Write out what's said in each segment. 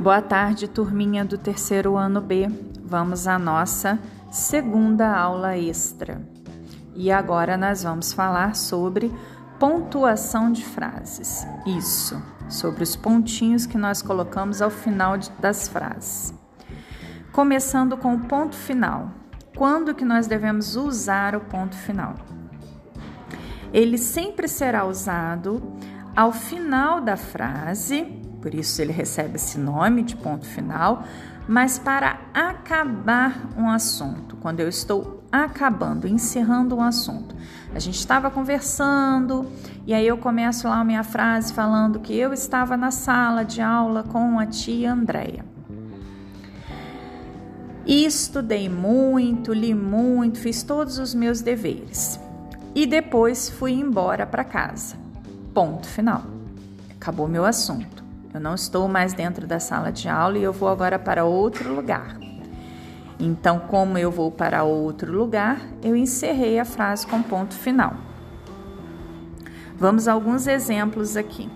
Boa tarde, turminha do terceiro ano B. Vamos à nossa segunda aula extra. E agora nós vamos falar sobre pontuação de frases. Isso, sobre os pontinhos que nós colocamos ao final das frases. Começando com o ponto final. Quando que nós devemos usar o ponto final? Ele sempre será usado ao final da frase por isso ele recebe esse nome de ponto final, mas para acabar um assunto, quando eu estou acabando, encerrando um assunto. A gente estava conversando e aí eu começo lá a minha frase falando que eu estava na sala de aula com a tia Andréia. Estudei muito, li muito, fiz todos os meus deveres. E depois fui embora para casa. Ponto final. Acabou meu assunto. Eu não estou mais dentro da sala de aula e eu vou agora para outro lugar. Então, como eu vou para outro lugar, eu encerrei a frase com ponto final. Vamos a alguns exemplos aqui.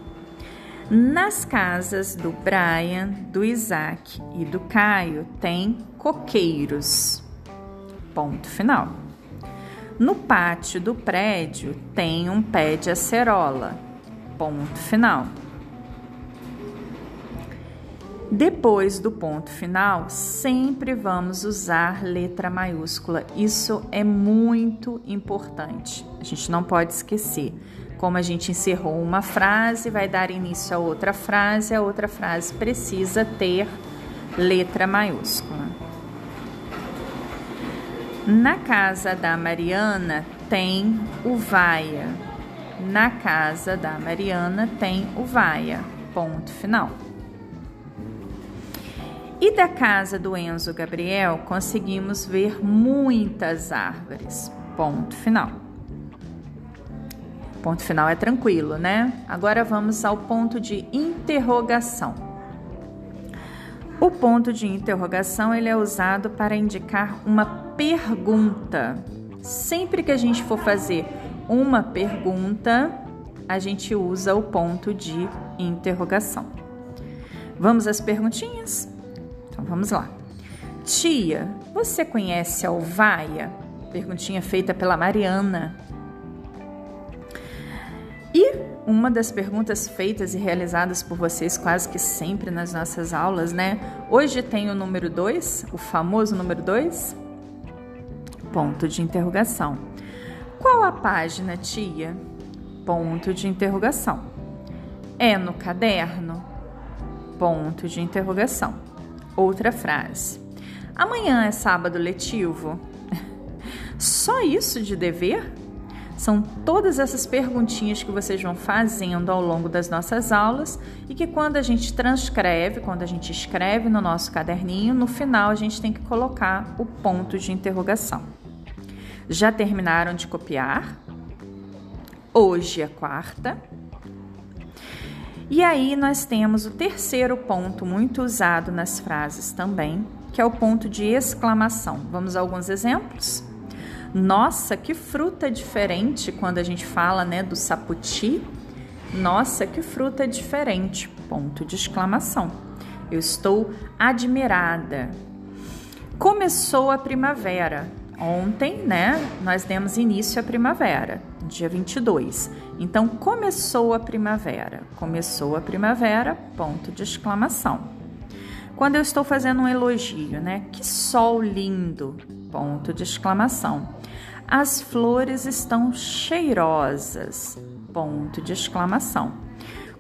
Nas casas do Brian, do Isaac e do Caio tem coqueiros. Ponto final. No pátio do prédio tem um pé de acerola. Ponto final. Depois do ponto final, sempre vamos usar letra maiúscula. Isso é muito importante. A gente não pode esquecer. Como a gente encerrou uma frase, vai dar início a outra frase, a outra frase precisa ter letra maiúscula. Na casa da Mariana tem o vaia. Na casa da Mariana tem o vaia. Ponto final. E da casa do Enzo Gabriel conseguimos ver muitas árvores. Ponto final. Ponto final é tranquilo, né? Agora vamos ao ponto de interrogação. O ponto de interrogação ele é usado para indicar uma pergunta. Sempre que a gente for fazer uma pergunta, a gente usa o ponto de interrogação. Vamos às perguntinhas? Então vamos lá. Tia, você conhece a Alvaia? Perguntinha feita pela Mariana. E uma das perguntas feitas e realizadas por vocês quase que sempre nas nossas aulas, né? Hoje tem o número 2, o famoso número 2? Ponto de interrogação. Qual a página, tia? Ponto de interrogação. É no caderno? Ponto de interrogação. Outra frase. Amanhã é sábado letivo? Só isso de dever? São todas essas perguntinhas que vocês vão fazendo ao longo das nossas aulas e que quando a gente transcreve, quando a gente escreve no nosso caderninho, no final a gente tem que colocar o ponto de interrogação. Já terminaram de copiar? Hoje é quarta. E aí nós temos o terceiro ponto muito usado nas frases também, que é o ponto de exclamação. Vamos a alguns exemplos? Nossa, que fruta diferente quando a gente fala, né, do saputi. Nossa, que fruta diferente. Ponto de exclamação. Eu estou admirada. Começou a primavera. Ontem, né, nós demos início à primavera, dia 22. Então, começou a primavera. Começou a primavera, ponto de exclamação. Quando eu estou fazendo um elogio, né? Que sol lindo! Ponto de exclamação. As flores estão cheirosas. Ponto de exclamação.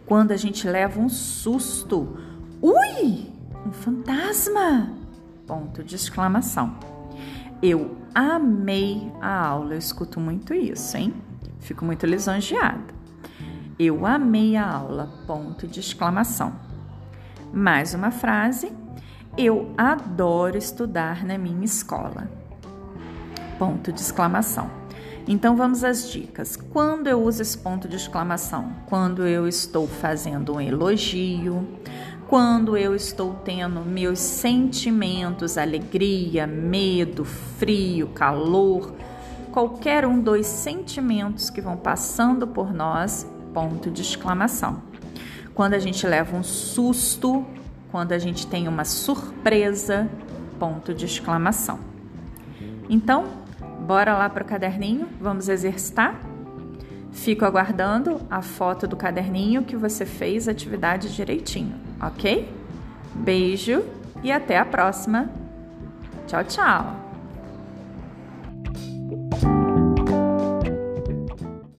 Quando a gente leva um susto, ui! Um fantasma! Ponto de exclamação. Eu amei a aula, eu escuto muito isso, hein? Fico muito lisonjeada. Eu amei a aula. Ponto de exclamação. Mais uma frase. Eu adoro estudar na minha escola. Ponto de exclamação. Então vamos às dicas. Quando eu uso esse ponto de exclamação? Quando eu estou fazendo um elogio, quando eu estou tendo meus sentimentos, alegria, medo, frio, calor, qualquer um dos sentimentos que vão passando por nós, ponto de exclamação. Quando a gente leva um susto, quando a gente tem uma surpresa, ponto de exclamação. Então, bora lá para o caderninho, vamos exercitar? Fico aguardando a foto do caderninho que você fez a atividade direitinho, ok? Beijo e até a próxima. Tchau, tchau!